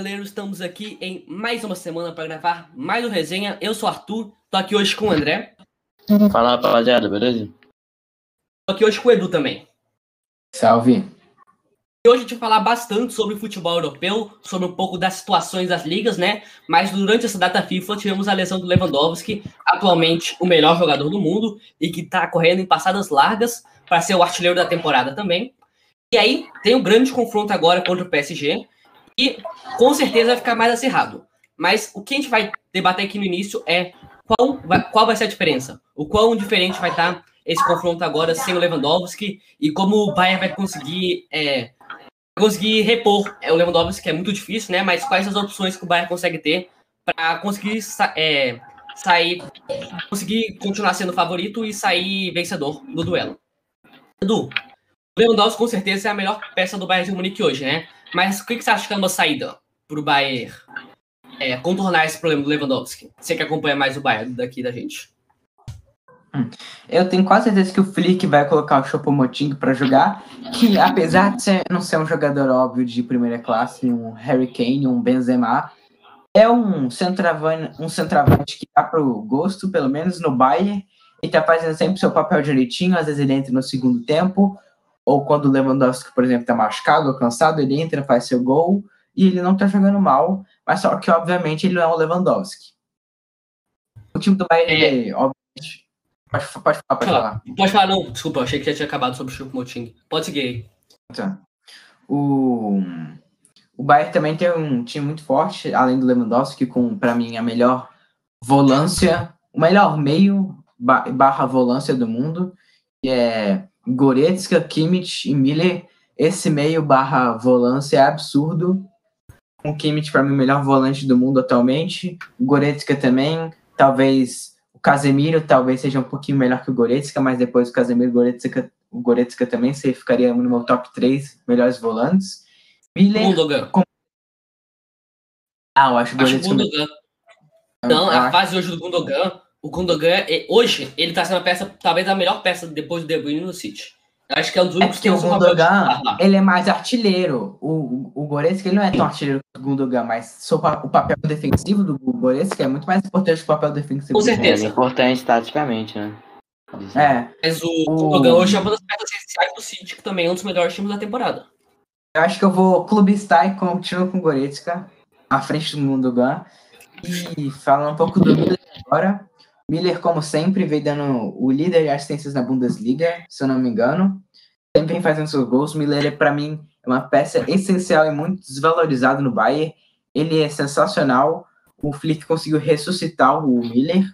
Chapeleiro, estamos aqui em mais uma semana para gravar mais uma resenha. Eu sou o Arthur, tô aqui hoje com o André. Fala rapaziada, beleza? Tô aqui hoje com o Edu também. Salve. E hoje a gente vai falar bastante sobre o futebol europeu, sobre um pouco das situações das ligas, né? Mas durante essa data FIFA tivemos a lesão do Lewandowski, atualmente o melhor jogador do mundo e que tá correndo em passadas largas para ser o artilheiro da temporada também. E aí tem um grande confronto agora contra o PSG e com certeza vai ficar mais acirrado. Mas o que a gente vai debater aqui no início é qual vai, qual vai ser a diferença, o quão diferente vai estar esse confronto agora sem o Lewandowski e como o Bayern vai conseguir é, conseguir repor é, o Lewandowski, que é muito difícil, né? Mas quais as opções que o Bayern consegue ter para conseguir é, sair, conseguir continuar sendo favorito e sair vencedor do duelo. Edu, o Lewandowski com certeza é a melhor peça do Bayern de Munique hoje, né? Mas o que, você acha que é uma saída para o Bayern é, contornar esse problema do Lewandowski? Você que acompanha mais o Bayern daqui da gente. Hum. Eu tenho quase certeza que o Flick vai colocar o Chopomoting para jogar, que apesar de ser, não ser um jogador óbvio de primeira classe, um Harry Kane, um Benzema, é um centroavante, um centroavante que dá pro gosto, pelo menos no Bayern, e tá fazendo sempre seu papel direitinho, às vezes ele entra no segundo tempo, ou quando o Lewandowski, por exemplo, tá machucado ou cansado, ele entra, faz seu gol, e ele não tá jogando mal, mas só que, obviamente, ele não é o Lewandowski. O time do Bayern, é. é obviamente, Pode, pode falar, pode falar. Pode falar, não. Desculpa, achei que já tinha acabado sobre o Chico Moting. Pode seguir aí. Tá. O, o Bayern também tem um time muito forte, além do Lewandowski, com, para mim, a melhor volância, o melhor meio barra volância do mundo, que é Goretzka, Kimmich e Miller. Esse meio barra volância é absurdo. O Kimmich, para mim, o melhor volante do mundo atualmente. O Goretzka também, talvez o Casemiro talvez seja um pouquinho melhor que o Goretzka, mas depois o Casemiro Goretzka, o Goretzka também você ficaria no meu top 3 melhores volantes. Miller, Gundogan. Com... Ah, eu acho, acho o Gundogan. Não, a acho... fase hoje do Gundogan, o Gundogan, hoje, ele tá sendo a peça, talvez a melhor peça depois do De Bruyne no City. Acho que é um dos únicos é que o Gundogan, ele é mais artilheiro. O, o, o Goretzka, ele não é tão artilheiro quanto o Gundogan, mas o papel defensivo do Goretzka é muito mais importante que o papel defensivo. Com certeza. É importante taticamente, né? É. Mas o, o Gundogan hoje é uma das peças essenciais do City, que também é um dos melhores times da temporada. Eu acho que eu vou clubistar e continuo com o Goretzka, à frente do Gundogan. E falando um pouco do Miller agora, Miller, como sempre, veio dando o líder de assistências na Bundesliga, se eu não me engano. Sempre vem fazendo seus gols. Miller, é, para mim, é uma peça essencial e muito desvalorizado no Bayern. Ele é sensacional. O Flick conseguiu ressuscitar o Miller.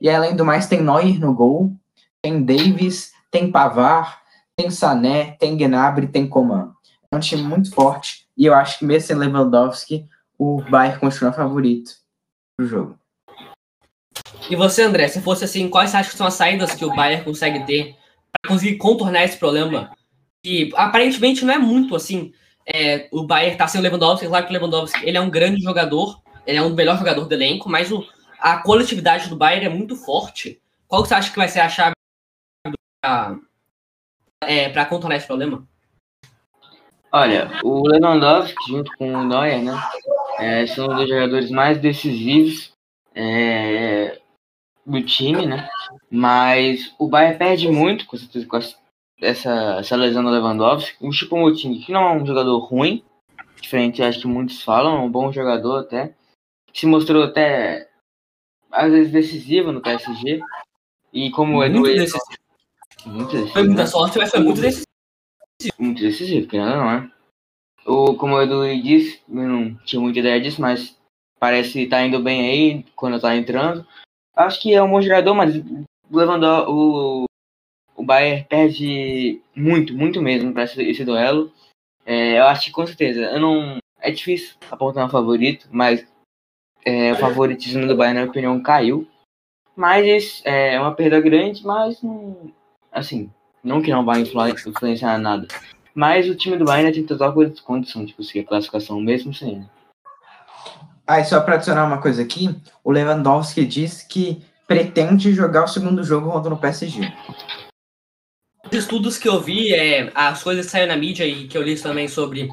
E além do mais, tem Neuer no gol, tem Davis, tem Pavar, tem Sané, tem Gnabry, tem Coman. É um time muito forte. E eu acho que mesmo sem Lewandowski, o Bayern continua favorito pro jogo. E você, André, se fosse assim, quais você acha que são as saídas que o Bayern consegue ter para conseguir contornar esse problema? Que aparentemente não é muito assim. É, o Bayern tá sem o Lewandowski, claro que o Lewandowski ele é um grande jogador, ele é um melhor jogador do elenco, mas o, a coletividade do Bayern é muito forte. Qual você acha que vai ser a chave para é, contornar esse problema? Olha, o Lewandowski junto com o Neuer, né, é, são os jogadores mais decisivos é, do time, né? Mas o Bayern perde muito com, essa, com essa, essa lesão do Lewandowski. O Chico Moting, que não é um jogador ruim, diferente acho que muitos falam, é um bom jogador até. Se mostrou até às vezes decisivo no PSG. E como muito Edu. Decisivo. Muito decisivo. Foi muita sorte, mas foi muito decisivo. Muito decisivo, que não é. O, como o Edu disse, eu não tinha muita ideia disso, mas parece estar tá indo bem aí quando está entrando. Acho que é um bom jogador, mas levando o, o Bayern perde muito, muito mesmo para esse, esse, duelo. É, eu acho que com certeza, eu não é difícil apontar um favorito, mas é, o favoritismo do Bayern, na minha opinião, caiu. Mas é uma perda grande, mas assim, não que não vai influenciar nada. Mas o time do Bayern tem total condição de conseguir a classificação mesmo sem. Ah, e só para adicionar uma coisa aqui, o Lewandowski disse que pretende jogar o segundo jogo contra o PSG. Os estudos que eu vi, é, as coisas que saíram na mídia e que eu li também sobre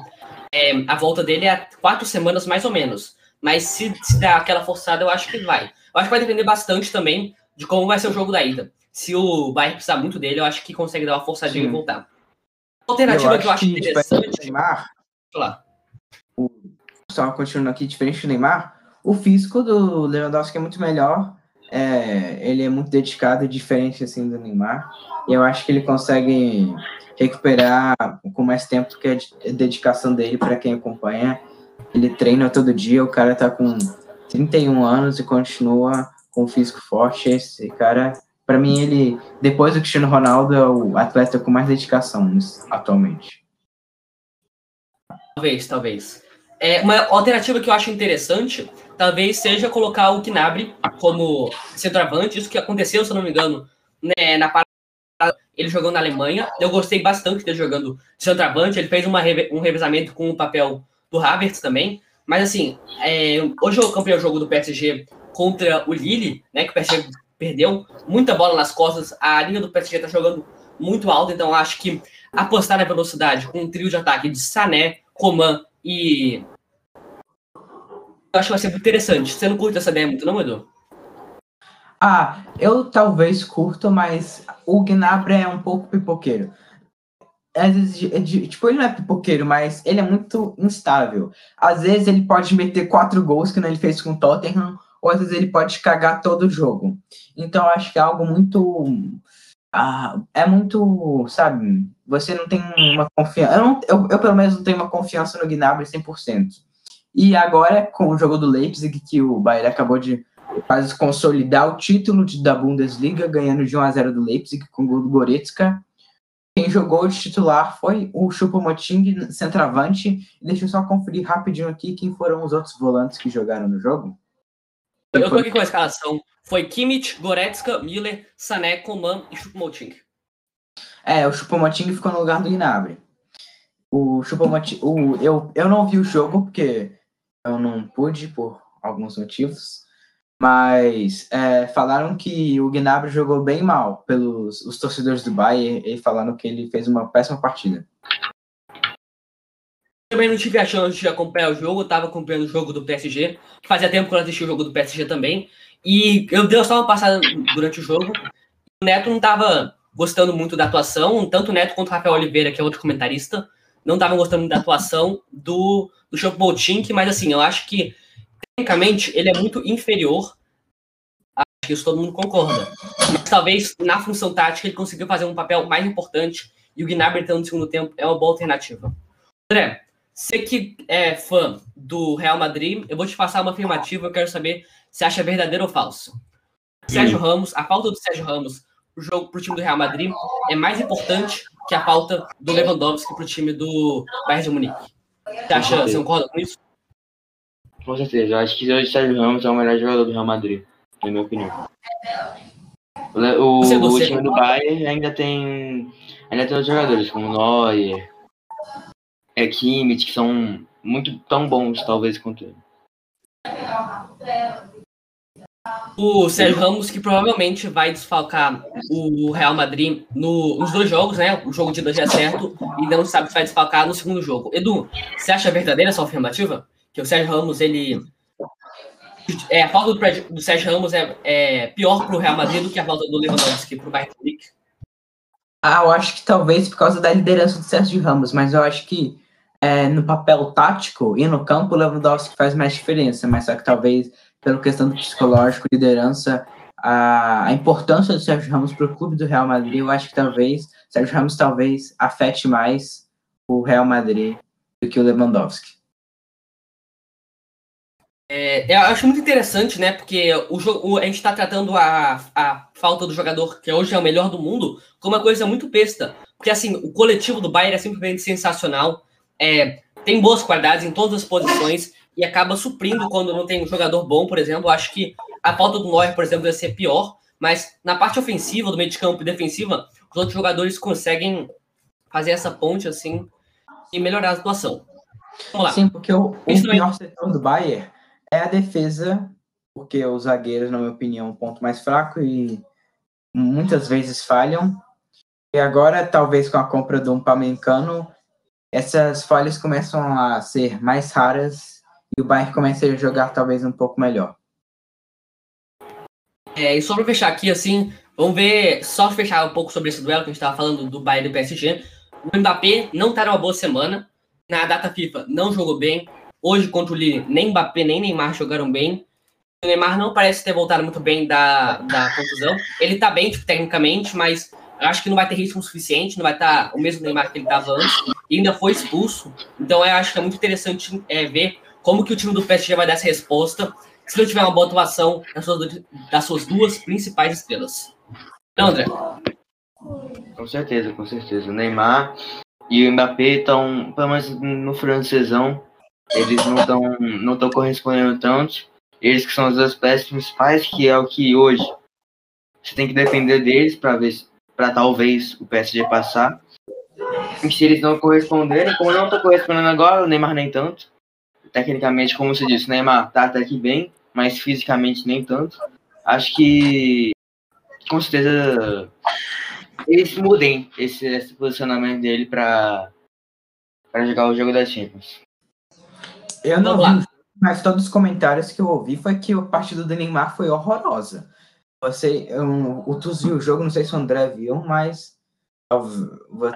é, é, a volta dele é quatro semanas mais ou menos. Mas se, se der aquela forçada, eu acho que vai. Eu acho que vai depender bastante também de como vai ser o jogo da ida. Se o Bayern precisar muito dele, eu acho que consegue dar uma forçadinha Sim. e voltar. Alternativa eu que eu acho que, interessante. Neymar, lá. O, só continuando aqui, diferente do Neymar, o físico do Lewandowski é muito melhor. É, ele é muito dedicado, diferente assim do Neymar. E eu acho que ele consegue recuperar com mais tempo que a dedicação dele para quem acompanha. Ele treina todo dia, o cara tá com 31 anos e continua com físico forte. Esse cara, para mim, ele, depois do Cristiano Ronaldo, é o atleta com mais dedicação atualmente. Talvez, talvez. É, uma alternativa que eu acho interessante, talvez seja colocar o Gnabry como centroavante, isso que aconteceu, se eu não me engano, né, na ele jogou na Alemanha. Eu gostei bastante dele jogando centroavante. Ele fez uma, um revezamento com o papel do Havertz também. Mas assim, é, hoje eu campeão o jogo do PSG contra o Lille, né? Que o PSG perdeu muita bola nas costas. A linha do PSG tá jogando muito alta, então acho que apostar na velocidade com um trio de ataque de Sané, Coman e. Eu acho que vai ser muito interessante. Você não curte essa ideia muito, não, Edu? Ah, eu talvez curto, mas o Gnabry é um pouco pipoqueiro. Às vezes, é tipo, ele não é pipoqueiro, mas ele é muito instável. Às vezes ele pode meter quatro gols, que ele fez com o Tottenham, ou às vezes ele pode cagar todo o jogo. Então acho que é algo muito. Ah, é muito, sabe? Você não tem uma confiança. Eu, não, eu, eu, pelo menos não tenho uma confiança no Gnabry 100%. E agora, com o jogo do Leipzig, que o Bayern acabou de quase consolidar o título de, da Bundesliga, ganhando de 1 a 0 do Leipzig com o gol do Goretzka. Quem jogou de titular foi o Choupo-Moting, centroavante. Deixa eu só conferir rapidinho aqui quem foram os outros volantes que jogaram no jogo. Eu tô aqui com a escalação. Foi Kimmich, Goretzka, Miller, Sané, Coman e Choupo-Moting. É, o Choupo-Moting ficou no lugar do Gnabry. O Choupo-Moting... O, eu, eu não vi o jogo porque eu não pude por alguns motivos. Mas é, falaram que o Gnabry jogou bem mal pelos os torcedores do Bayern e falaram que ele fez uma péssima partida também não tive a chance de acompanhar o jogo, eu tava acompanhando o jogo do PSG, fazia tempo que eu assisti o jogo do PSG também, e eu dei só uma passada durante o jogo, o Neto não tava gostando muito da atuação, tanto o Neto quanto o Rafael Oliveira, que é outro comentarista, não estavam gostando da atuação do, do Chopo Boltink, mas assim, eu acho que, tecnicamente, ele é muito inferior, acho que isso todo mundo concorda, mas talvez na função tática ele conseguiu fazer um papel mais importante, e o Gnabry entrando no segundo tempo é uma boa alternativa. André, você que é fã do Real Madrid, eu vou te passar uma afirmativa, eu quero saber se acha verdadeiro ou falso. Sérgio. Ramos, a falta do Sérgio Ramos pro jogo pro time do Real Madrid é mais importante que a falta do Lewandowski pro time do Bayern de Munique. Você acha, você concorda com isso? Com certeza, eu acho que hoje o Sérgio Ramos é o melhor jogador do Real Madrid, na minha opinião. O, o, o time do Bayern ainda tem ainda tem outros jogadores como Neuer, é, Kimmich, que são muito tão bons, talvez, quanto ele. O Sérgio Ramos, que provavelmente vai desfalcar o Real Madrid no, nos dois jogos, né? O jogo de dois é certo, e não sabe se vai desfalcar no segundo jogo. Edu, você acha verdadeira essa afirmativa? Que o Sérgio Ramos, ele. É, a falta do, do Sérgio Ramos é, é pior para o Real Madrid do que a falta do Lewandowski para o Bayern Munique? Ah, eu acho que talvez por causa da liderança do Sérgio Ramos, mas eu acho que é, no papel tático e no campo, o Lewandowski faz mais diferença, mas só que talvez pela questão do psicológico, liderança, a, a importância do Sérgio Ramos para o clube do Real Madrid, eu acho que talvez Sérgio Ramos talvez afete mais o Real Madrid do que o Lewandowski. É, eu acho muito interessante, né? Porque o, o a gente está tratando a, a falta do jogador que hoje é o melhor do mundo como uma coisa muito besta. Porque assim, o coletivo do Bayern é simplesmente sensacional é, tem boas qualidades em todas as posições e acaba suprindo quando não tem um jogador bom, por exemplo. Acho que a falta do Neuer, por exemplo, vai ser pior, mas na parte ofensiva, do meio de campo e defensiva, os outros jogadores conseguem fazer essa ponte assim e melhorar a situação. Vamos lá. Sim, porque o, o pior setor do Bayern é a defesa, porque os zagueiros, na minha opinião, é um ponto mais fraco e muitas vezes falham. E agora, talvez com a compra do Pamecano, essas falhas começam a ser mais raras e o Bayern começa a jogar talvez um pouco melhor. É, e só para fechar aqui, assim, vamos ver, só fechar um pouco sobre esse duelo que a gente estava falando do Bayern e do PSG. O Mbappé não está numa boa semana. Na data FIFA não jogou bem. Hoje contra o Lille, nem Mbappé nem Neymar jogaram bem. O Neymar não parece ter voltado muito bem da, da contusão. Ele tá bem, tipo, tecnicamente, mas acho que não vai ter ritmo suficiente, não vai estar o mesmo Neymar que ele estava antes. E ainda foi expulso. Então eu acho que é muito interessante é, ver como que o time do PSG vai dar essa resposta se não tiver uma boa atuação das suas, das suas duas principais estrelas. Não, André? Com certeza, com certeza. O Neymar e o Mbappé estão, pelo menos no francesão, eles não estão não tão correspondendo tanto. Eles que são as duas peças principais, que é o que hoje você tem que depender deles para ver para talvez o PSG passar. E se eles não corresponderem, como não estão correspondendo agora, o Neymar nem tanto. Tecnicamente, como você disse, o Neymar tá até aqui bem, mas fisicamente nem tanto. Acho que com certeza eles mudem esse, esse posicionamento dele para para jogar o jogo da Champions. Eu não vi, mas todos os comentários que eu ouvi foi que o partido do Neymar foi horrorosa. Você, eu, o Tuz viu o jogo, não sei se o André viu, mas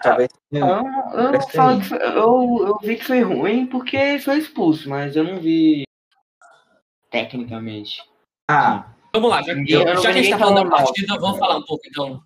talvez. eu, eu, falo que foi, eu, eu vi que foi ruim porque foi expulso, mas eu não vi tecnicamente. Ah. Vamos lá, já, eu, já que a gente tá falando da partida, vamos falar um pouco então.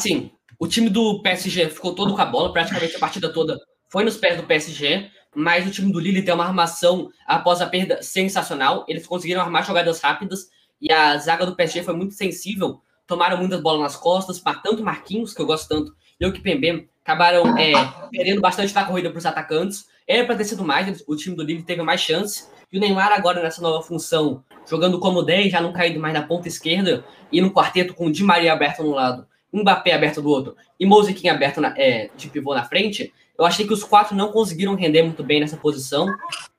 Assim, o time do PSG ficou todo com a bola, praticamente a partida toda foi nos pés do PSG, mas o time do Lille tem uma armação após a perda sensacional. Eles conseguiram armar jogadas rápidas e a zaga do PSG foi muito sensível. Tomaram muitas bolas nas costas, tanto Marquinhos, que eu gosto tanto, e o Kipembe acabaram é, perdendo bastante da corrida para os atacantes. Era para ter sido mais, o time do Lille teve mais chance. E o Neymar agora nessa nova função, jogando como 10, já não caindo mais na ponta esquerda, e no quarteto com o Di Maria aberto no lado, Mbappé aberto do outro e Mosequinha aberto na, é, de pivô na frente, eu achei que os quatro não conseguiram render muito bem nessa posição.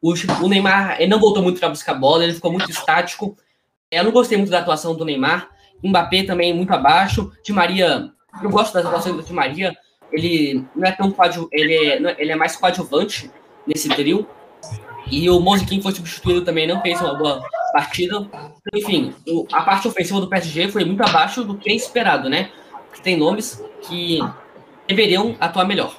O, o Neymar ele não voltou muito para buscar bola, ele ficou muito estático. Eu não gostei muito da atuação do Neymar. Mbappé também muito abaixo. Di Maria, eu gosto das atuações do Di Maria. Ele não é tão coadju, ele é, ele é mais coadjuvante nesse trio. E o Mosequim foi substituído também, não fez uma boa partida. Enfim, a parte ofensiva do PSG foi muito abaixo do que é esperado, né? Tem nomes que deveriam atuar melhor.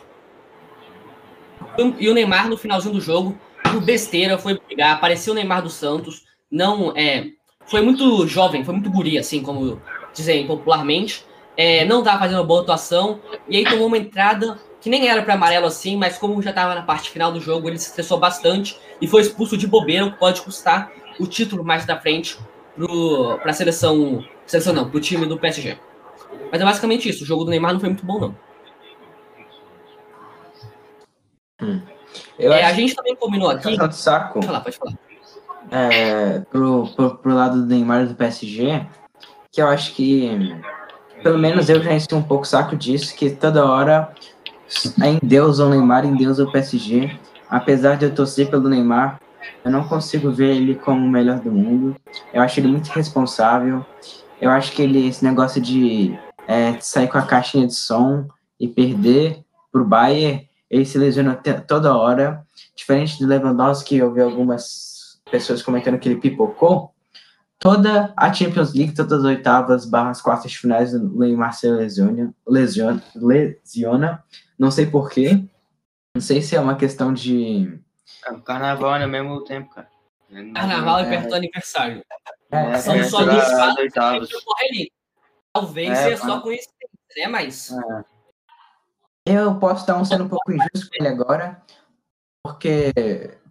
E o Neymar, no finalzinho do jogo, por besteira, foi brigar. Apareceu o Neymar dos Santos. Não, é, foi muito jovem, foi muito guri, assim, como dizem popularmente. É, não estava fazendo uma boa atuação. E aí tomou uma entrada que nem era para amarelo assim, mas como já estava na parte final do jogo, ele se estressou bastante e foi expulso de bobeira, o que pode custar o título mais da frente para a seleção, seleção não, para o time do PSG. Mas é basicamente isso. O jogo do Neymar não foi muito bom, não. Hum. É, a gente também combinou aqui. Tá saco. Pode falar, pode falar. É, pro, pro, pro lado do Neymar do PSG, que eu acho que, pelo menos eu já enchi um pouco saco disso, que toda hora em Deus o Neymar, em Deus o PSG. Apesar de eu torcer pelo Neymar, eu não consigo ver ele como o melhor do mundo. Eu acho ele muito responsável. Eu acho que ele, esse negócio de é, sair com a caixinha de som e perder pro Bayern, ele se lesiona toda hora. Diferente do Lewandowski, eu vi algumas pessoas comentando que ele pipocou. Toda a Champions League, todas as oitavas, barras quartas de finais, o Neymar se lesiona, lesiona, lesiona. Não sei porquê. Não sei se é uma questão de. É, o carnaval é ao mesmo tempo, cara. Carnaval é, é perto do aniversário. É, São é, só dois Talvez é, seja só coincidência, né? Mas. É. Eu posso estar sendo um pouco injusto com ele agora, porque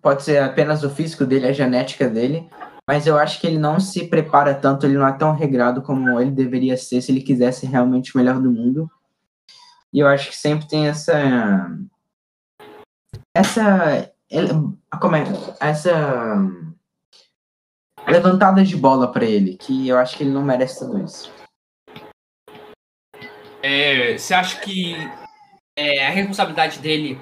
pode ser apenas o físico dele, a genética dele, mas eu acho que ele não se prepara tanto, ele não é tão regrado como ele deveria ser se ele quisesse realmente o melhor do mundo. E eu acho que sempre tem essa. Essa. Como é? Essa. Levantada de bola para ele, que eu acho que ele não merece tudo isso. É, você acha que é, a responsabilidade dele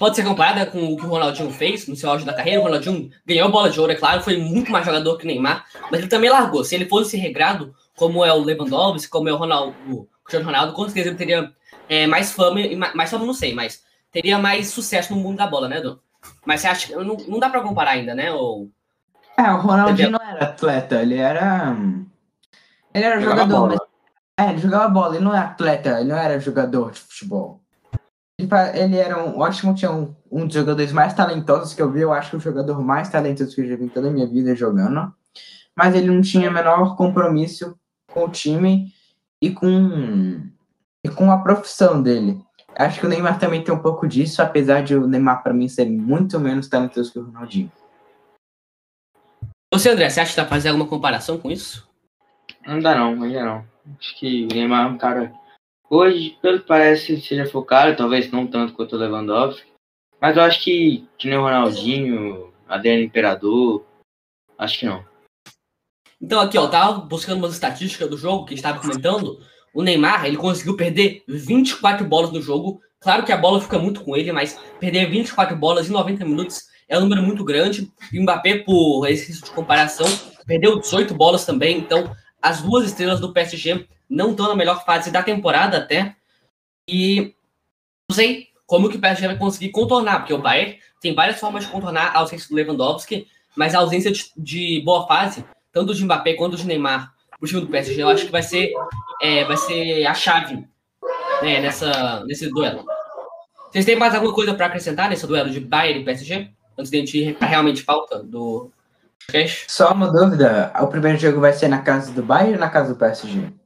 pode ser comparada com o que o Ronaldinho fez no seu auge da carreira? O Ronaldinho ganhou a bola de ouro, é claro, foi muito mais jogador que o Neymar, mas ele também largou. Se ele fosse regrado, como é o Lewandowski, como é o Ronaldo, o Cristiano Ronaldo, com certeza ele teria é, mais fama, mais fama não sei, mas teria mais sucesso no mundo da bola, né, Edu? Mas você acha que não, não dá para comparar ainda, né? Ou... É, o Ronaldinho não era atleta, ele era. Ele era Jogava jogador, mas. É, ele jogava bola, ele não é atleta, ele não era jogador de futebol. Ele, era um ótimo, tinha um, um dos jogadores mais talentosos que eu vi, eu acho que o jogador mais talentoso que eu já vi em toda a minha vida jogando. Mas ele não tinha o menor compromisso com o time e com, e com a profissão dele. Acho que o Neymar também tem um pouco disso, apesar de o Neymar, para mim, ser muito menos talentoso que o Ronaldinho. Você, André, você acha que dá pra fazer alguma comparação com isso? Não dá não, ainda não. Acho que o Neymar é um cara. Hoje, pelo que parece, seja focado, talvez não tanto quanto o Lewandowski. Mas eu acho que, que nem o Ronaldinho, Adriano Imperador. Acho que não. Então, aqui, ó, tava buscando umas estatísticas do jogo que a gente tava comentando. O Neymar, ele conseguiu perder 24 bolas no jogo. Claro que a bola fica muito com ele, mas perder 24 bolas em 90 minutos é um número muito grande. E o Mbappé, por exercício de comparação, perdeu 18 bolas também. Então, as duas estrelas do PSG não estão na melhor fase da temporada até. E não sei como que o PSG vai conseguir contornar, porque o Bayern tem várias formas de contornar a ausência do Lewandowski, mas a ausência de, de boa fase, tanto de Mbappé quanto de Neymar, o time do PSG, eu acho que vai ser, é, vai ser a chave né, nessa, nesse duelo. Vocês têm mais alguma coisa para acrescentar nesse duelo de Bayern e PSG? Antes de a gente ir para realmente pauta do podcast? Só uma dúvida, o primeiro jogo vai ser na casa do Bayern ou na casa do PSG?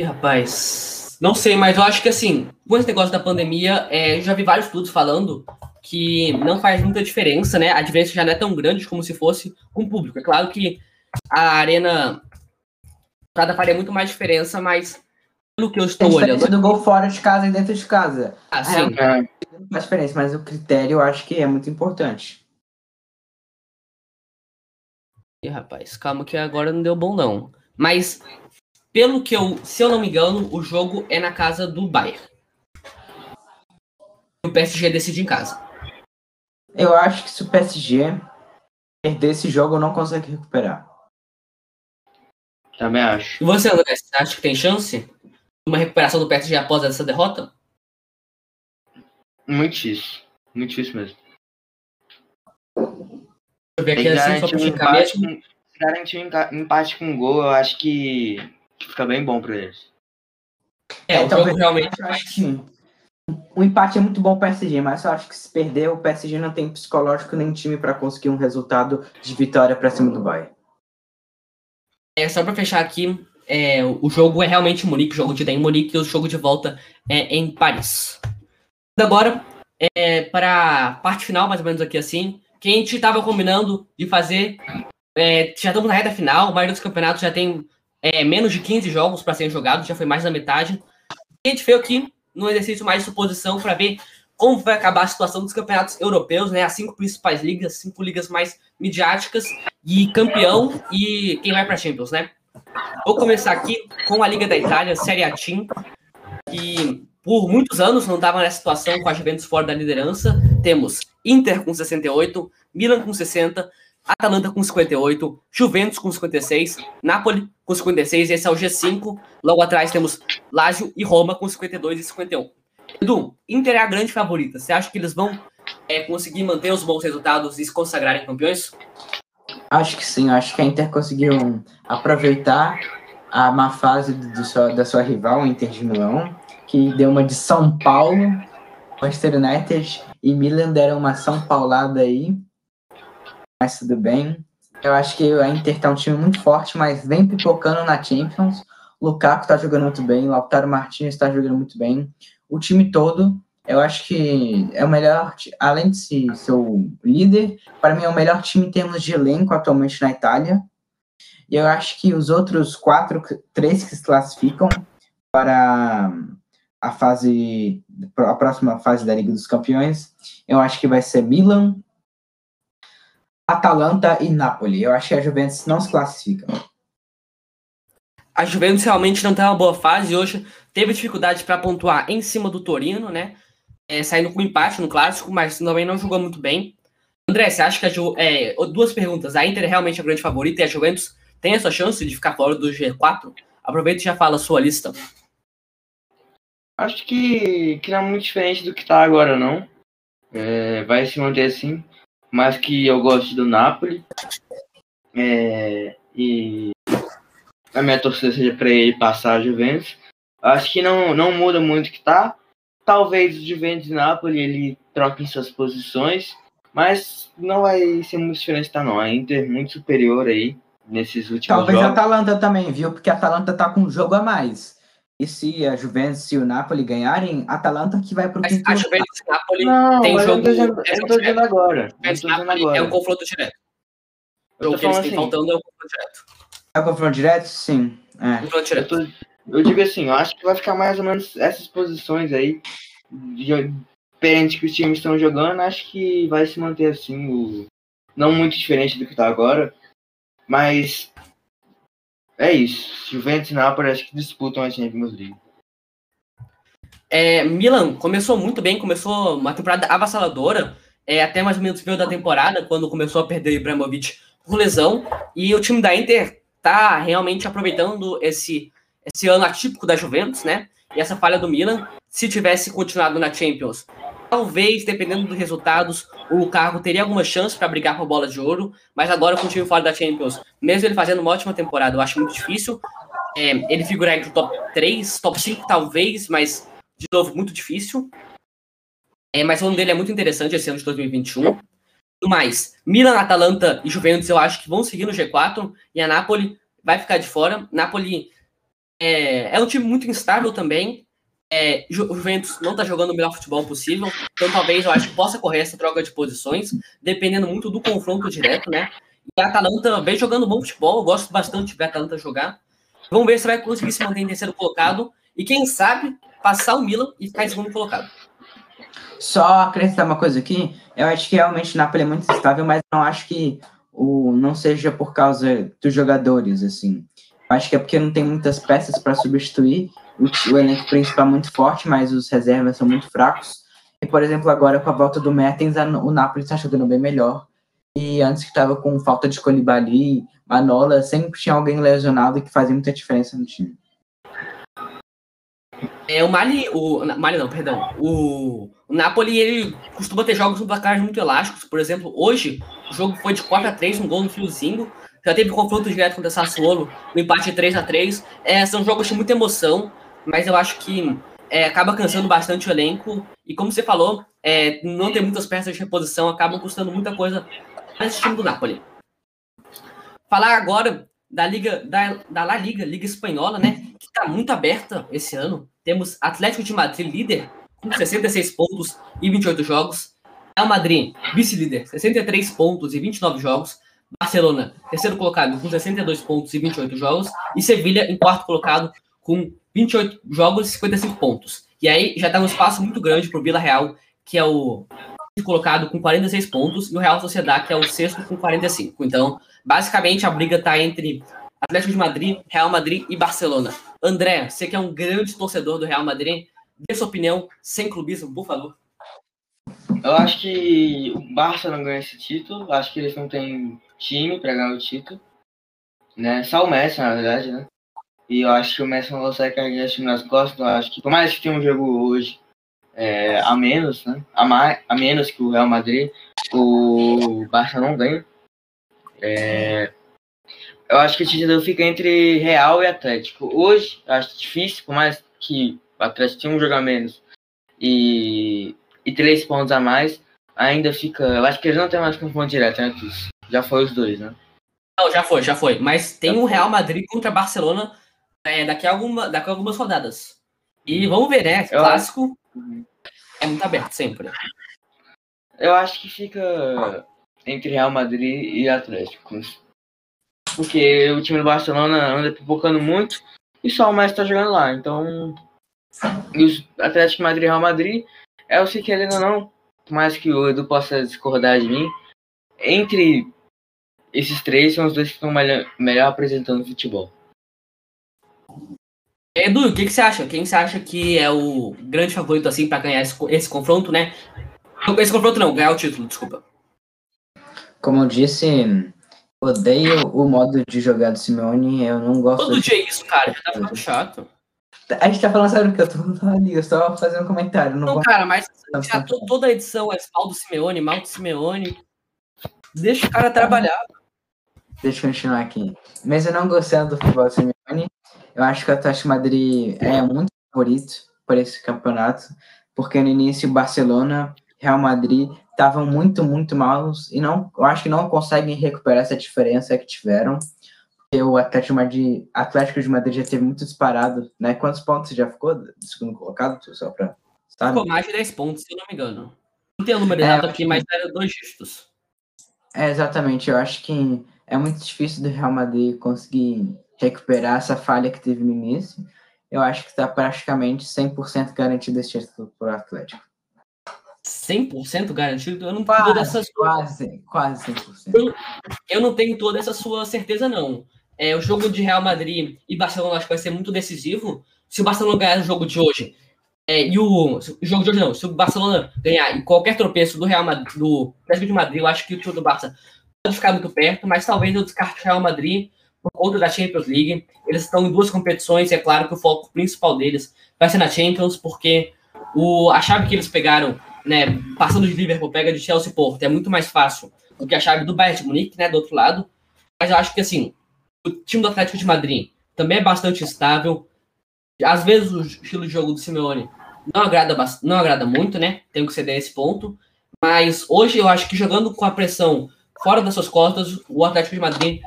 Ih, rapaz, não sei, mas eu acho que assim, com esse negócio da pandemia, é, eu já vi vários estudos falando que não faz muita diferença, né? A diferença já não é tão grande como se fosse com o público. É claro que a arena cada faria muito mais diferença, mas pelo que eu Tem estou olhando, diferença do gol fora de casa e dentro de casa. assim, É, Não faz diferença, mas o critério eu acho que é muito importante. Ih, rapaz, calma que agora não deu bom não. Mas pelo que eu, se eu não me engano, o jogo é na casa do Bayern. O PSG decide em casa. Eu acho que se o PSG perder esse jogo, não consegue recuperar. também acho. E você, André, você acha que tem chance de uma recuperação do PSG após essa derrota? Muito difícil mesmo. Deixa eu ver aqui assim, só garantir pra um ficar empate, mesmo. com, se garantir um empate com gol, eu acho que, que fica bem bom pra eles. É, o Então, jogo realmente Eu acho que o empate é muito bom para o PSG, mas eu acho que se perder, o PSG não tem psicológico nem time para conseguir um resultado de vitória para cima do Bayern. É, só pra fechar aqui, é, o jogo é realmente Munique, o jogo de ida é em Munique e o jogo de volta é em Paris. Agora, é, para a parte final, mais ou menos aqui assim, que a gente estava combinando de fazer, é, já estamos na reta final, a maioria dos campeonatos já tem é, menos de 15 jogos para serem jogados, já foi mais da metade. E a gente veio aqui num exercício mais de suposição para ver como vai acabar a situação dos campeonatos europeus, né? As cinco principais ligas, as cinco ligas mais midiáticas e campeão e quem vai para Champions, né? Vou começar aqui com a Liga da Itália, Série A Team, que por muitos anos não estava nessa situação com a Juventus fora da liderança. Temos Inter com 68, Milan com 60, Atalanta com 58, Juventus com 56, Napoli com 56, esse é o G5. Logo atrás temos Lazio e Roma com 52 e 51. Edu, Inter é a grande favorita. Você acha que eles vão é, conseguir manter os bons resultados e se consagrarem campeões? Acho que sim, acho que a Inter conseguiu aproveitar a má fase do, da sua rival, Inter de Milão, que deu uma de São Paulo, Manchester United e Milan deram uma São Paulada aí, mas tudo bem. Eu acho que a Inter tá um time muito forte, mas vem pipocando na Champions. Lukaku tá jogando muito bem, Lautaro Martinez tá jogando muito bem. O time todo, eu acho que é o melhor, além de se- ser o líder, para mim é o melhor time em termos de elenco atualmente na Itália. E eu acho que os outros quatro, três que se classificam para a fase, a próxima fase da Liga dos Campeões, eu acho que vai ser Milan, Atalanta e Napoli. Eu acho que a Juventus não se classifica. A Juventus realmente não tem uma boa fase. Hoje teve dificuldade para pontuar em cima do Torino, né? É, saindo com empate no clássico, mas também não jogou muito bem. André, você acha que a Ju... é, duas perguntas? A Inter é realmente a grande favorita e a Juventus tem essa chance de ficar fora do G4? Aproveita e já fala a sua lista. Acho que, que não é muito diferente do que tá agora, não. É, vai se manter assim. Mas que eu gosto do Napoli. É, e a minha torcida seja para ele passar a Juventus. Acho que não, não muda muito o que tá. Talvez o Juventus e Napoli ele troquem suas posições, mas não vai ser muito diferente, tá? Não. A Inter muito superior aí nesses últimos Talvez jogos. a Atalanta também, viu? Porque a Atalanta tá com um jogo a mais. E se a Juventus e o Napoli ganharem, a Atalanta que vai pro Mas quinto a. Juventus e Napoli Não, tem eu jogo. não tô dizendo, é eu tô dizendo agora. Eu Juventus e Napoli agora. é um confronto direto. O Eu que eles têm assim, faltando é um confronto direto. É o confronto direto? Sim. É. Confronto eu, direto. tô- eu digo assim, eu acho que vai ficar mais ou menos essas posições aí. de- Diferente que os times estão jogando, acho que vai se manter assim, o, não muito diferente do que tá agora. Mas é isso. Juventus e Napoli acho que disputam a Champions League. É, Milan começou muito bem, começou uma temporada avassaladora, é, até mais ou menos meio da temporada, quando começou a perder Ibrahimovic por lesão, e o time da Inter tá realmente aproveitando esse, esse ano atípico da Juventus, né? E essa falha do Milan, se tivesse continuado na Champions, talvez, dependendo dos resultados, o Lukaku teria alguma chance para brigar por bola de ouro, mas agora com o time fora da Champions, mesmo ele fazendo uma ótima temporada, eu acho muito difícil é, ele figurar entre o top 3, top 5 talvez, mas de novo, muito difícil. É, mas o ano dele é muito interessante esse ano de 2021. No mais, Milan, Atalanta e Juventus eu acho que vão seguir no G4 e a Napoli vai ficar de fora. Napoli é, é um time muito instável também. É, o Juventus não está jogando o melhor futebol possível, então talvez eu acho que possa correr essa troca de posições, dependendo muito do confronto direto, né? E a Atalanta vem jogando bom futebol, eu gosto bastante de ver a Atalanta jogar. Vamos ver se vai conseguir se manter em terceiro colocado e quem sabe passar o Milan e ficar em segundo colocado. Só acrescentar uma coisa aqui, eu acho que realmente o Napoli é muito estável, mas não acho que o não seja por causa dos jogadores, assim. Acho que é porque não tem muitas peças para substituir. O, o elenco principal é muito forte, mas os reservas são muito fracos. E, por exemplo, agora com a volta do Mertens, a- o Napoli está jogando bem melhor. E antes que estava com falta de Colibali, Manola, sempre tinha alguém lesionado que fazia muita diferença no time. É, o Mali, o Mali não, perdão. O, o Napoli, ele costuma ter jogos com placares muito elásticos. Por exemplo, hoje o jogo foi de 4 a 3 um gol no fiozinho. Já teve confronto direto contra o Sassuolo, no empate de 3 a 3 é, São jogos de muita emoção, mas eu acho que é, acaba cansando bastante o elenco. E como você falou, é, não tem muitas peças de reposição, acabam custando muita coisa para esse time do Napoli. Falar agora da Liga da, da La Liga, Liga Espanhola, né? Que está muito aberta esse ano. Temos Atlético de Madrid líder com 66 pontos e 28 jogos. Real Madrid, vice-líder, 63 pontos e 29 jogos. Barcelona, terceiro colocado, com 62 pontos e 28 jogos. E Sevilha, em quarto colocado, com 28 jogos e 55 pontos. E aí já está um espaço muito grande para o Vila Real, que é o colocado com 46 pontos, e o Real Sociedad, que é o sexto com 45. Então, basicamente, a briga está entre Atlético de Madrid, Real Madrid e Barcelona. André, você que é um grande torcedor do Real Madrid, dê sua opinião sem clubismo, por favor. Eu acho que o Barça não ganha esse título. Acho que eles não têm time para ganhar o título. Né? Só o Messi, na verdade, né? E eu acho que o Messi não consegue carregar esse time nas costas. Eu acho que, por mais que tenha um jogo hoje é, a menos, né? A, mais, a menos que o Real Madrid, o Barça não ganha. É, eu acho que o título fica entre Real e Atlético. Hoje, acho difícil, por mais que o Atlético tenha um jogo a menos e, e três pontos a mais, ainda fica. Eu acho que eles não têm mais confronto direto, né, Cris? Já foi os dois, né? Não, já foi, já foi. Mas tem Já o foi. Real Madrid contra Barcelona é, daqui, a alguma, daqui a algumas rodadas. E vamos ver, né? Eu- Clássico é muito aberto sempre. Eu acho que fica entre Real Madrid e Atlético. Porque o time do Barcelona anda pipocando muito e só o Messi tá jogando lá. Então, e os Atlético Madrid e Real Madrid é o se querendo ou não, por mais que o Edu possa discordar de mim, entre esses três são os dois que estão melhor, melhor apresentando futebol. Edu, o que, que você acha? Quem você acha que é o grande favorito assim para ganhar esse, esse confronto, né? Esse confronto não, ganhar o título, desculpa. Como eu disse, odeio o modo de jogar do Simeone, eu não gosto Todo de dia é isso, cara, já tá ficando chato. A gente tá falando sério que eu tô ali, eu só fazendo um comentário. Não, Não, vou... cara, mas Tá já certo. to- toda a edição é mal do Simeone, mal do Simeone. Deixa o cara trabalhar. Deixa eu continuar aqui. Mesmo não gostando do futebol do Simeone, eu acho que o Atlético Madrid é muito favorito por esse campeonato, porque no início o Barcelona, Real Madrid estavam muito, muito maus e não, eu acho que não conseguem recuperar essa diferença que tiveram. O Atlético de Madrid, Atlético de Madrid já teve muito disparado, né? Quantos pontos já ficou do segundo colocado, só pra sabe? Ficou mais de 10 pontos, se eu não me engano. Não tem o número É, exato eu aqui, mas era dois dígitos. É, exatamente. Eu acho que é muito difícil do Real Madrid conseguir recuperar essa falha que teve no início. Eu acho que está praticamente 100% garantido esse título para o Atlético. 100% garantido? Eu não tenho toda essa Quase, quase, quase 100%. eu não tenho toda essa sua certeza, não. É, o jogo de Real Madrid e Barcelona acho que vai ser muito decisivo. Se o Barcelona ganhar o jogo de hoje, é, e o, o jogo de hoje não, se o Barcelona ganhar e qualquer tropeço do Real Madrid, do Atlético de Madrid, eu acho que o time do Barça pode ficar muito perto, mas talvez eu descarte o Real Madrid por conta da Champions League. Eles estão em duas competições, e é claro que o foco principal deles vai ser na Champions, porque o, a chave que eles pegaram, né, passando de Liverpool, pega de Chelsea Porto, é muito mais fácil do que a chave do Bayern de Munique, né, do outro lado. Mas eu acho que, assim, o time do Atlético de Madrid também é bastante estável. Às vezes o estilo de jogo do Simeone não agrada, não agrada muito, né? Tenho que ceder esse ponto. Mas hoje eu acho que jogando com a pressão fora das suas costas, o Atlético de Madrid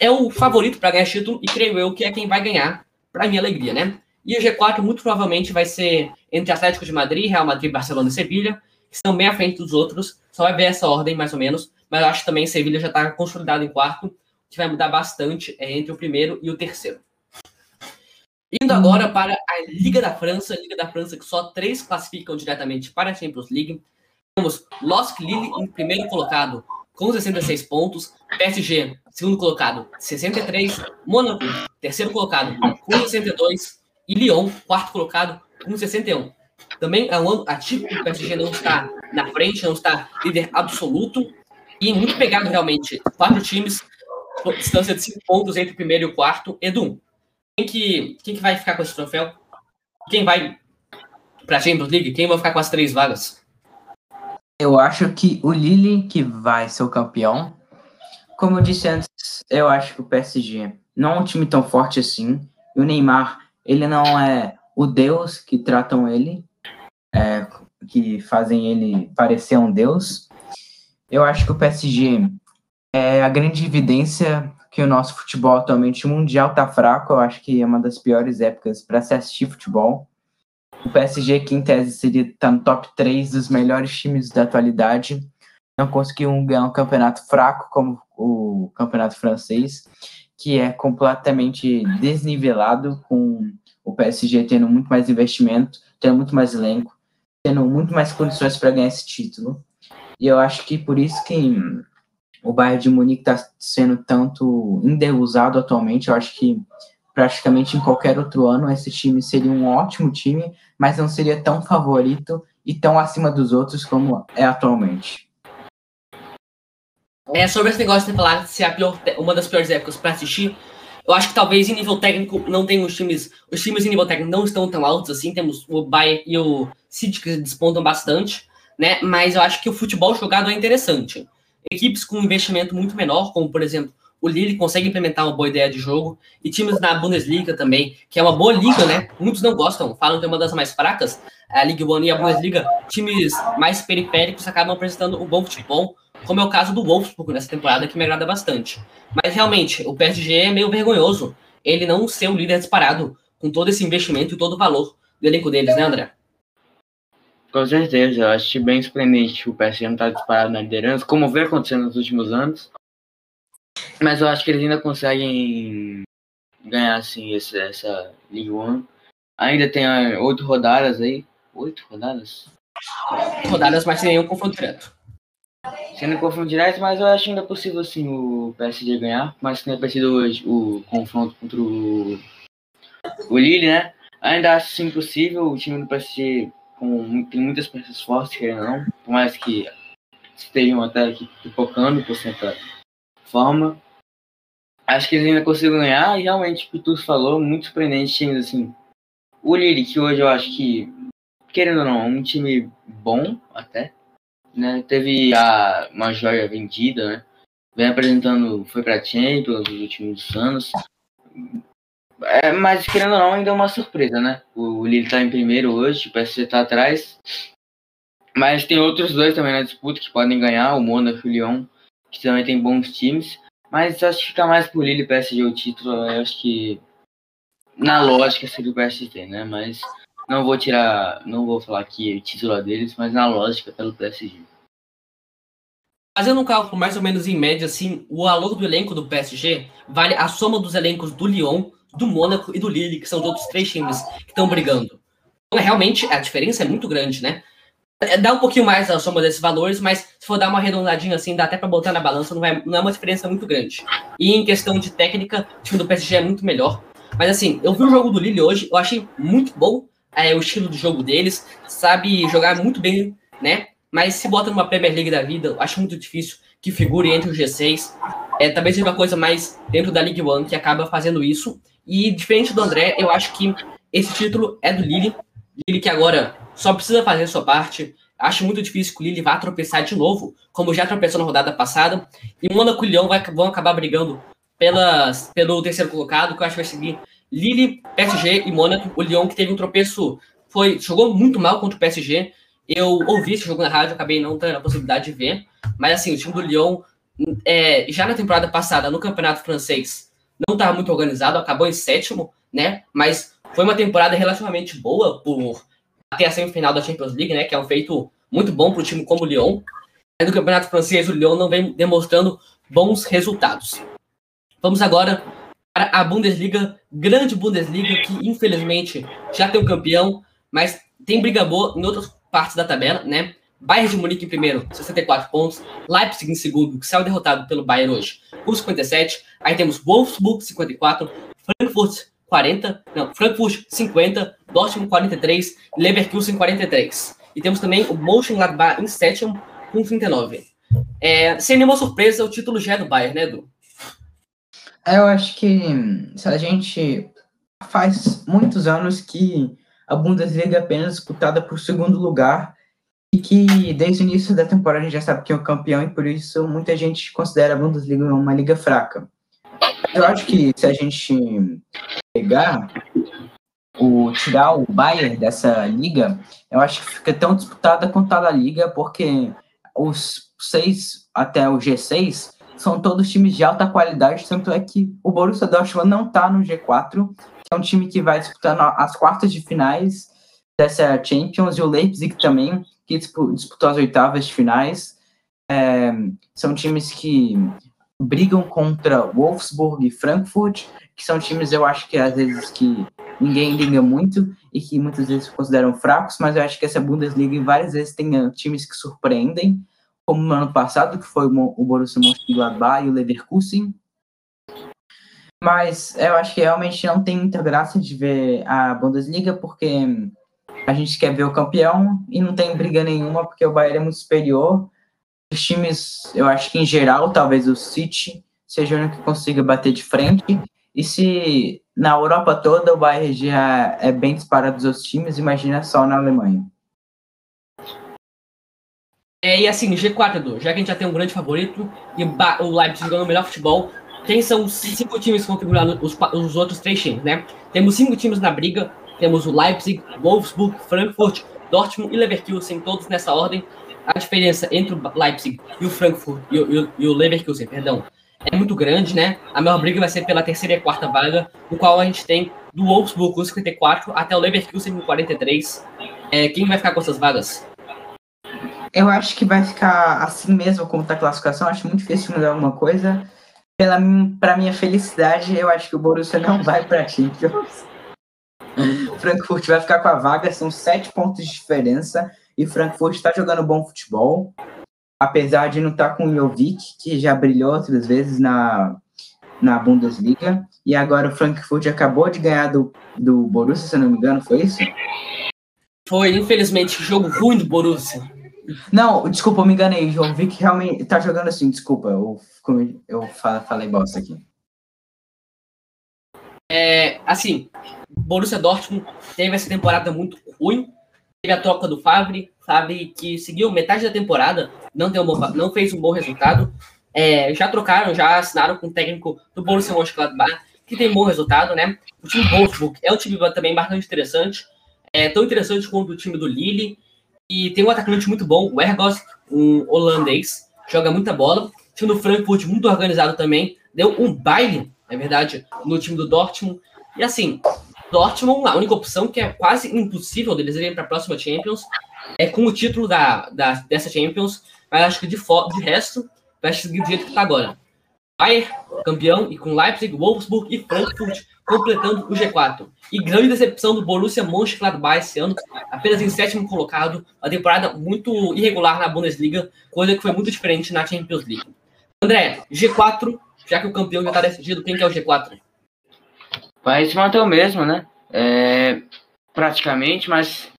é o favorito para ganhar título e creio eu que é quem vai ganhar, para minha alegria, né? E o G4 muito provavelmente vai ser entre Atlético de Madrid, Real Madrid, Barcelona e Sevilha, que estão bem à frente dos outros. Só vai ver essa ordem mais ou menos. Mas eu acho que também Sevilha já está consolidado em quarto, que vai mudar bastante é, entre o primeiro e o terceiro. Indo agora para a Liga da França, Liga da França que só três classificam diretamente para a Champions League. Temos Losk Lille em primeiro colocado com 66 pontos, PSG segundo colocado 63, Mônaco terceiro colocado com 62 e Lyon quarto colocado com 61. Também é um ano atípico, o PSG não está na frente, não está líder absoluto e muito pegado realmente. Quatro times, distância de cinco pontos entre o primeiro e o quarto. Edu, quem que, quem que vai ficar com esse troféu? Quem vai para a Champions League? Quem vai ficar com as três vagas? Eu acho que o Lille que vai ser o campeão. Como eu disse antes, eu acho que o PSG não é um time tão forte assim. E o Neymar, ele não é o deus que tratam ele, é, que fazem ele parecer um deus. Eu acho que o PSG é a grande evidência que o nosso futebol atualmente mundial tá fraco. Eu acho que é uma das piores épocas para se assistir futebol. O PSG, que em tese seria estar no top 3 dos melhores times da atualidade, não conseguiu ganhar um campeonato fraco como o campeonato francês, que é completamente desnivelado, com o PSG tendo muito mais investimento, tendo muito mais elenco, tendo muito mais condições para ganhar esse título. E eu acho que por isso que o Bayern de Munique está sendo tanto endeusado atualmente. Eu acho que praticamente em qualquer outro ano esse time seria um ótimo time, mas não seria tão favorito e tão acima dos outros como é atualmente. É, sobre esse negócio de falar se é pior, uma das piores épocas para assistir, eu acho que talvez em nível técnico não tem os times. Os times em nível técnico não estão tão altos assim. Temos o Bayern e o City que despontam bastante, né? Mas eu acho que o futebol jogado é interessante. Equipes com investimento muito menor, como por exemplo o Lille, consegue implementar uma boa ideia de jogo. E times na Bundesliga também, que é uma boa liga, né? Muitos não gostam, falam que é uma das mais fracas. A Liga One e a Bundesliga, times mais periféricos acabam apresentando um bom futebol, como é o caso do Wolfsburg nessa temporada, que me agrada bastante. Mas realmente, o PSG é meio vergonhoso ele não ser o líder disparado, com todo esse investimento e todo o valor do elenco deles, né, André? Com certeza, eu acho bem surpreendente o PSG não estar disparado na liderança, como vem acontecendo nos últimos anos. Mas eu acho que eles ainda conseguem ganhar assim esse, essa League One. Ainda tem ah, oito rodadas aí. Oito rodadas? Rodadas, mas sem nenhum confronto direto. Sendo confronto direto, mas eu acho ainda possível assim o PSG ganhar, mas tenha perdido hoje o confronto contra o, o Lille, né? Ainda acho sim possível, o time do PSG com, tem muitas peças fortes, querendo não, por mais que estejam até aqui pipocando por certa forma. Acho que eles ainda conseguem ganhar e realmente, o tu falou, muito surpreendente times assim, o Lille, que hoje eu acho que, querendo ou não, é um time bom até, né? Teve a, uma joia vendida, né? Vem apresentando, foi pra Champions nos últimos anos. É, mas querendo ou não, ainda é uma surpresa, né? O Lille tá em primeiro hoje, o PSG tá atrás. Mas tem outros dois também na disputa que podem ganhar, o Mônaco e o Lyon, que também tem bons times. Mas acho que fica mais por Lille e PSG o título. Eu acho que na lógica seria o PSG, né? Mas não vou tirar, não vou falar aqui o título deles, mas na lógica pelo PSG. Fazendo um cálculo mais ou menos em média, assim, o valor do elenco do PSG vale a soma dos elencos do Lyon, do Mônaco e do Lille, que são os outros três times que estão brigando. Então, realmente, a diferença é muito grande, né? É, dá um pouquinho mais a soma desses valores, mas se for dar uma arredondadinha assim, dá até para botar na balança, não, vai, não é uma diferença muito grande. E em questão de técnica, o time do PSG é muito melhor. Mas assim, eu vi o jogo do Lille hoje, eu achei muito bom é, o estilo de jogo deles, sabe jogar muito bem, né? Mas se bota numa Premier League da vida, eu acho muito difícil que figure entre o G6. É, talvez seja uma coisa mais dentro da League One que acaba fazendo isso. E diferente do André, eu acho que esse título é do Lille. Lille que agora só precisa fazer sua parte. Acho muito difícil que o Lille vá tropeçar de novo, como já tropeçou na rodada passada. E Mônaco e Lyon vai, vão acabar brigando pelas, pelo terceiro colocado, que eu acho que vai seguir Lille, PSG e Mônaco. O Lyon que teve um tropeço, foi jogou muito mal contra o PSG. Eu ouvi esse jogo na rádio, acabei não tendo a possibilidade de ver. Mas assim, o time do Lyon, é, já na temporada passada, no campeonato francês, não estava muito organizado, acabou em sétimo, né? Mas foi uma temporada relativamente boa por até a semifinal da Champions League, né? Que é um feito muito bom para o time como o Lyon. No campeonato francês, o Lyon não vem demonstrando bons resultados. Vamos agora para a Bundesliga, grande Bundesliga, que infelizmente já tem um campeão, mas tem briga boa em outras partes da tabela, né? Bayern de Munique em primeiro, 64 pontos. Leipzig em segundo, que saiu derrotado pelo Bayern hoje, com 57. Aí temos Wolfsburg, 54. Frankfurt, 40. Não, Frankfurt, 50. Dortmund, 43. Leverkusen, 43. E temos também o Mönchengladbach em sétimo, com 39. É, sem nenhuma surpresa, o título já é do Bayern, né, Edu? Eu acho que se a gente faz muitos anos que a Bundesliga é apenas disputada por segundo lugar e que desde o início da temporada a gente já sabe que é o campeão e por isso muita gente considera a Bundesliga uma liga fraca. Eu acho que se a gente pegar o tirar o Bayern dessa liga, eu acho que fica tão disputada quanto a liga, porque os seis até o G6 são todos times de alta qualidade, tanto é que o Borussia Dortmund não está no G4, que é um time que vai disputando as quartas de finais dessa Champions, e o Leipzig também, que disputou as oitavas de finais. É, são times que brigam contra Wolfsburg e Frankfurt, que são times, eu acho que às vezes que ninguém liga muito e que muitas vezes consideram fracos, mas eu acho que essa Bundesliga várias vezes tem uh, times que surpreendem, como no ano passado, que foi o Borussia Mönchengladbach e o Leverkusen. Mas eu acho que realmente não tem muita graça de ver a Bundesliga, porque a gente quer ver o campeão e não tem briga nenhuma, porque o Bayern é muito superior. Os times, eu acho que em geral, talvez o City seja o único que consiga bater de frente. E se na Europa toda o Bayern já é bem disparado dos outros times, imagina só na Alemanha. É, e assim, G4, Edu, já que a gente já tem um grande favorito e o Leipzig jogando o melhor futebol, quem são os cinco times que vão os, os outros três times, né? Temos cinco times na briga, temos o Leipzig, Wolfsburg, Frankfurt, Dortmund e Leverkusen, todos nessa ordem. A diferença entre o Leipzig e o Frankfurt e o, e o Leverkusen, perdão, é muito grande, né? A maior briga vai ser pela terceira e quarta vaga, no qual a gente tem do Wolfsburg com 54 até o Leverkusen com 43. É, quem vai ficar com essas vagas? Eu acho que vai ficar assim mesmo como tá a classificação. Acho muito difícil mudar alguma coisa. Para minha felicidade, eu acho que o Borussia não vai para Champions. Frankfurt vai ficar com a vaga, são sete pontos de diferença. E Frankfurt está jogando bom futebol, apesar de não estar tá com o Jovic, que já brilhou outras vezes na, na Bundesliga. E agora o Frankfurt acabou de ganhar do, do Borussia, se não me engano, foi isso? Foi, infelizmente, jogo ruim do Borussia. Não, desculpa, eu me enganei. O Vic realmente tá jogando assim, desculpa. Eu, eu falei bosta aqui. É, assim, Borussia Dortmund teve essa temporada muito ruim. Teve a troca do Favre, Favre que seguiu metade da temporada, não, deu um bom, não fez um bom resultado. É, já trocaram, já assinaram com o técnico do Borussia Mönchengladbach, que tem bom resultado, né? O time Wolfsburg é um time também bastante interessante, é tão interessante quanto o time do Lille, e tem um atacante muito bom, o Ergos, um holandês, joga muita bola. O time do Frankfurt muito organizado também, deu um baile, é verdade, no time do Dortmund. E assim, Dortmund, a única opção que é quase impossível deles irem para a próxima Champions é com o título da, da, dessa Champions, mas acho que de, de resto vai seguir do jeito que está agora. Bayern, campeão, e com Leipzig, Wolfsburg e Frankfurt completando o G4. E grande decepção do Borussia Mönchengladbach esse ano, apenas em sétimo colocado, uma temporada muito irregular na Bundesliga, coisa que foi muito diferente na Champions League. André, G4, já que o campeão já está decidido, quem que é o G4? Vai se manter o mesmo, né? É, praticamente, mas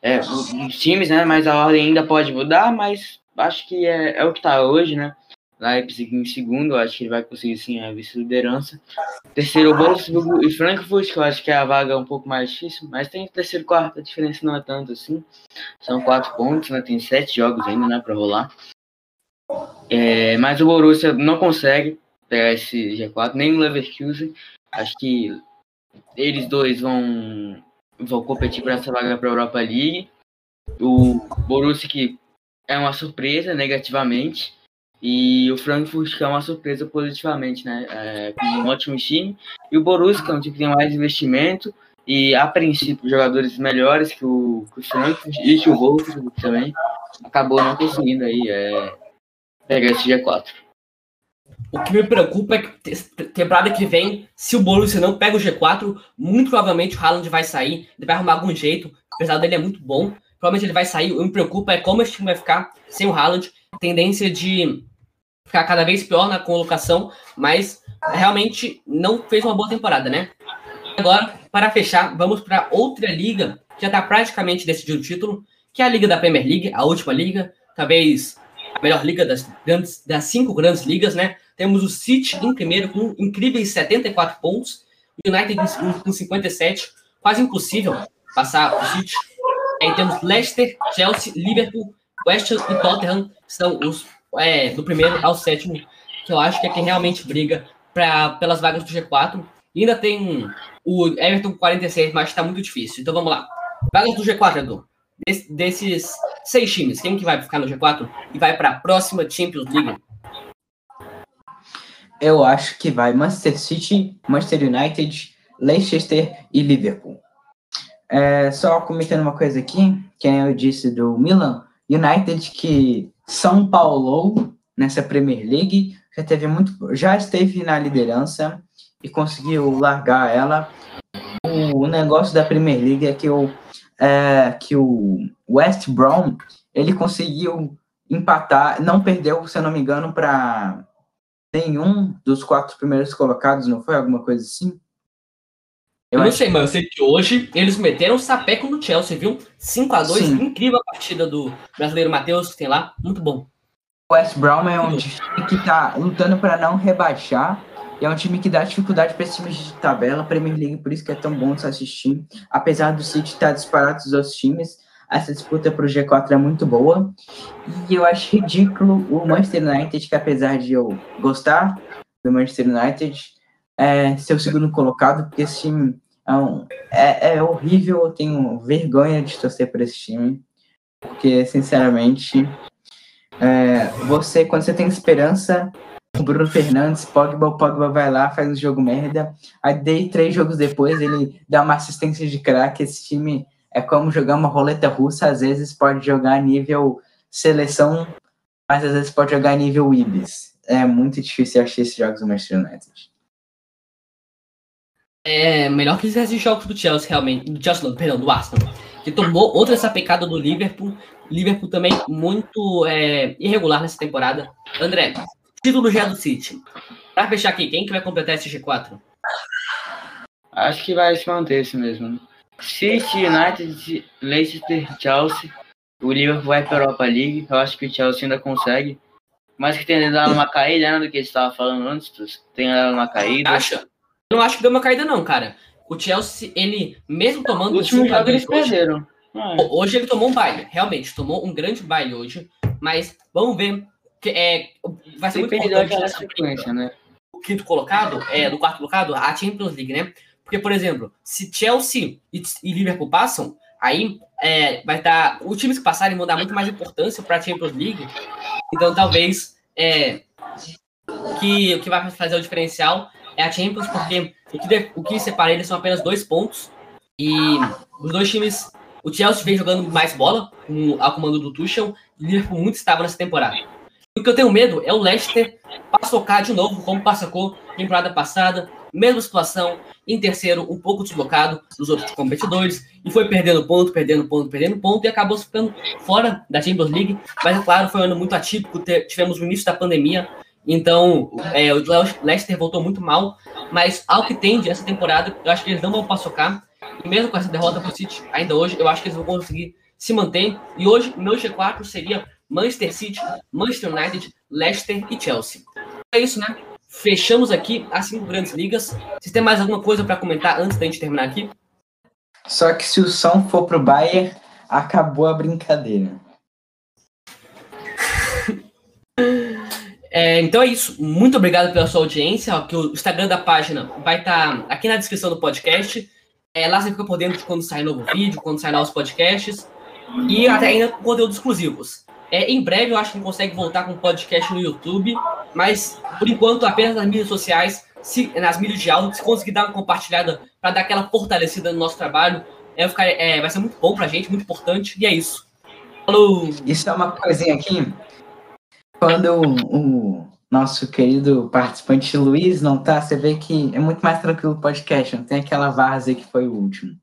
é, os times, né? Mas a ordem ainda pode mudar, mas acho que é, é o que está hoje, né? Leipzig em segundo, acho que ele vai conseguir sim a vice-liderança. Terceiro, Wolfsburg e Frankfurt, que eu acho que é a vaga um pouco mais difícil, mas tem terceiro e quarto, a diferença não é tanto assim. São quatro pontos, né? Tem sete jogos ainda, né, para rolar. É, mas o Borussia não consegue pegar esse G4, nem o Leverkusen. Acho que eles dois vão, vão competir por essa vaga para a Europa League. O Borussia que é uma surpresa negativamente e o Frankfurt que é uma surpresa positivamente, né? É, com um ótimo time. E o Borussia que é um time que tem mais investimento e a princípio jogadores melhores que o, que o Frankfurt e o Wolfsburg também acabou não conseguindo aí é, pegar esse G4. O que me preocupa é que temporada que vem, se o Borussia não pega o G4, muito provavelmente o Haaland vai sair, ele vai arrumar algum jeito, apesar dele é muito bom, provavelmente ele vai sair. O que me preocupa é como esse time vai ficar sem o Haaland, tendência de ficar cada vez pior na colocação, mas realmente não fez uma boa temporada, né? Agora, para fechar, vamos para outra liga que já está praticamente decidido o título, que é a Liga da Premier League, a última liga, talvez a melhor liga das, grandes, das cinco grandes ligas, né? Temos o City em primeiro com incríveis 74 pontos, o United com 57, quase impossível passar o City. Aí temos Leicester, Chelsea, Liverpool, West Ham e Tottenham, são os é, do primeiro ao sétimo, que eu acho que é quem realmente briga pra, pelas vagas do G4. E ainda tem o Everton com 46, mas está muito difícil. Então vamos lá. Vagas do G4, Edu. Des, desses seis times, quem que vai ficar no G4 e vai para a próxima Champions League? Eu acho que vai Manchester City, Manchester United, Leicester e Liverpool. É, só comentando uma coisa aqui, que eu disse do Milan, United que São Paulo nessa Premier League já teve muito, já esteve na liderança e conseguiu largar ela. O, negócio da Premier League é que o é, que o West Brom ele conseguiu empatar, não perdeu, se eu não me engano, para nenhum dos quatro primeiros colocados, não foi alguma coisa assim? Eu, eu não sei, mas eu sei que hoje eles meteram o sapeco no Chelsea, viu? 5 a 2 Sim. incrível a partida do brasileiro Matheus, que tem lá, muito bom. O West Brom é um time que tá lutando para não rebaixar e é um time que dá dificuldade para esse time de tabela, Premier League, por isso que é tão bom de se assistir. Apesar do City estar disparado dos outros times, essa disputa para o G4 é muito boa. E eu acho ridículo o Manchester United, que apesar de eu gostar do Manchester United, é ser o segundo colocado, porque esse time é, um, é, é horrível. Eu tenho vergonha de torcer por esse time, porque, sinceramente, é, você, quando você tem esperança, o Bruno Fernandes, Pogba, o Pogba vai lá, faz um jogo merda. Aí, três jogos depois, ele dá uma assistência de craque. Esse time é como jogar uma roleta russa. Às vezes pode jogar nível seleção, mas às vezes pode jogar nível Ibis. É muito difícil achar esses jogos do Manchester United. É melhor que esses jogos do Chelsea, realmente. Do Chelsea, não, perdão, do Arsenal. Que tomou outra essa pecada do Liverpool. Liverpool também muito é, irregular nessa temporada. André, Título já do City. Pra fechar aqui, quem que vai completar esse G4? Acho que vai se manter esse mesmo. City, United, Leicester, Chelsea. O Liverpool vai para a Europa League. Eu acho que o Chelsea ainda consegue. Mas que tem dado uma caída, né? Do que a gente estava falando antes. Tem dado uma caída. Acha? Eu não acho que deu uma caída, não, cara. O Chelsea, ele, mesmo tomando. No último jogo eles hoje, perderam. Ah, hoje ele tomou um baile, realmente, tomou um grande baile hoje. Mas vamos ver. Que, é, vai ser muito Depende importante daquela nessa sequência, né? o quinto colocado, é, do quarto colocado, a Champions League, né? Porque, por exemplo, se Chelsea e, Liverpool passam, aí é, vai estar. os times que passarem vão dar muito mais importância para a Champions League. Então, talvez é, que o que vai fazer o diferencial é a Champions, porque o que, o que separa eles são apenas dois pontos. E os dois times. O Chelsea vem jogando mais bola, com a comando do Tuchel, e o Liverpool muito estável nessa temporada. O que eu tenho medo é o Leicester paçocar de novo, como passacou temporada passada, mesma situação, em terceiro, um pouco deslocado dos outros competidores, e foi perdendo ponto, perdendo ponto, perdendo ponto, e acabou ficando fora da Champions League. Mas, é claro, foi um ano muito atípico, tivemos o início da pandemia, então é, o Leicester voltou muito mal, mas ao que tende essa temporada, eu acho que eles não vão paçocar, e mesmo com essa derrota pro City, ainda hoje, eu acho que eles vão conseguir se manter, e hoje, meu G4 seria Manchester City, Manchester United, Leicester e Chelsea. É isso, né? Fechamos aqui as cinco grandes ligas. Vocês têm mais alguma coisa para comentar antes da gente terminar aqui? Só que se o som for pro Bayern, acabou a brincadeira. É, então é isso. Muito obrigado pela sua audiência. que o Instagram da página vai estar aqui na descrição do podcast. É, lá você fica por dentro de quando sai novo vídeo, quando sai novos podcasts. E até ainda conteúdos exclusivos. É, em breve eu acho que a gente consegue voltar com podcast no YouTube, mas por enquanto apenas nas mídias sociais, se, nas mídias de áudio, se conseguir dar uma compartilhada para dar aquela fortalecida no nosso trabalho, é, ficar- é, vai ser muito bom pra gente, muito importante, e é isso. Falou! Isso é uma coisinha aqui. Quando o, o nosso querido participante Luiz não tá, você vê que é muito mais tranquilo o podcast. Não tem aquela várzea que foi o último.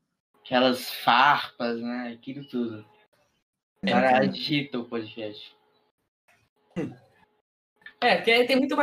Aquelas farpas, né? Aquilo tudo. Cara. agita o podcast. É, porque tem muito mais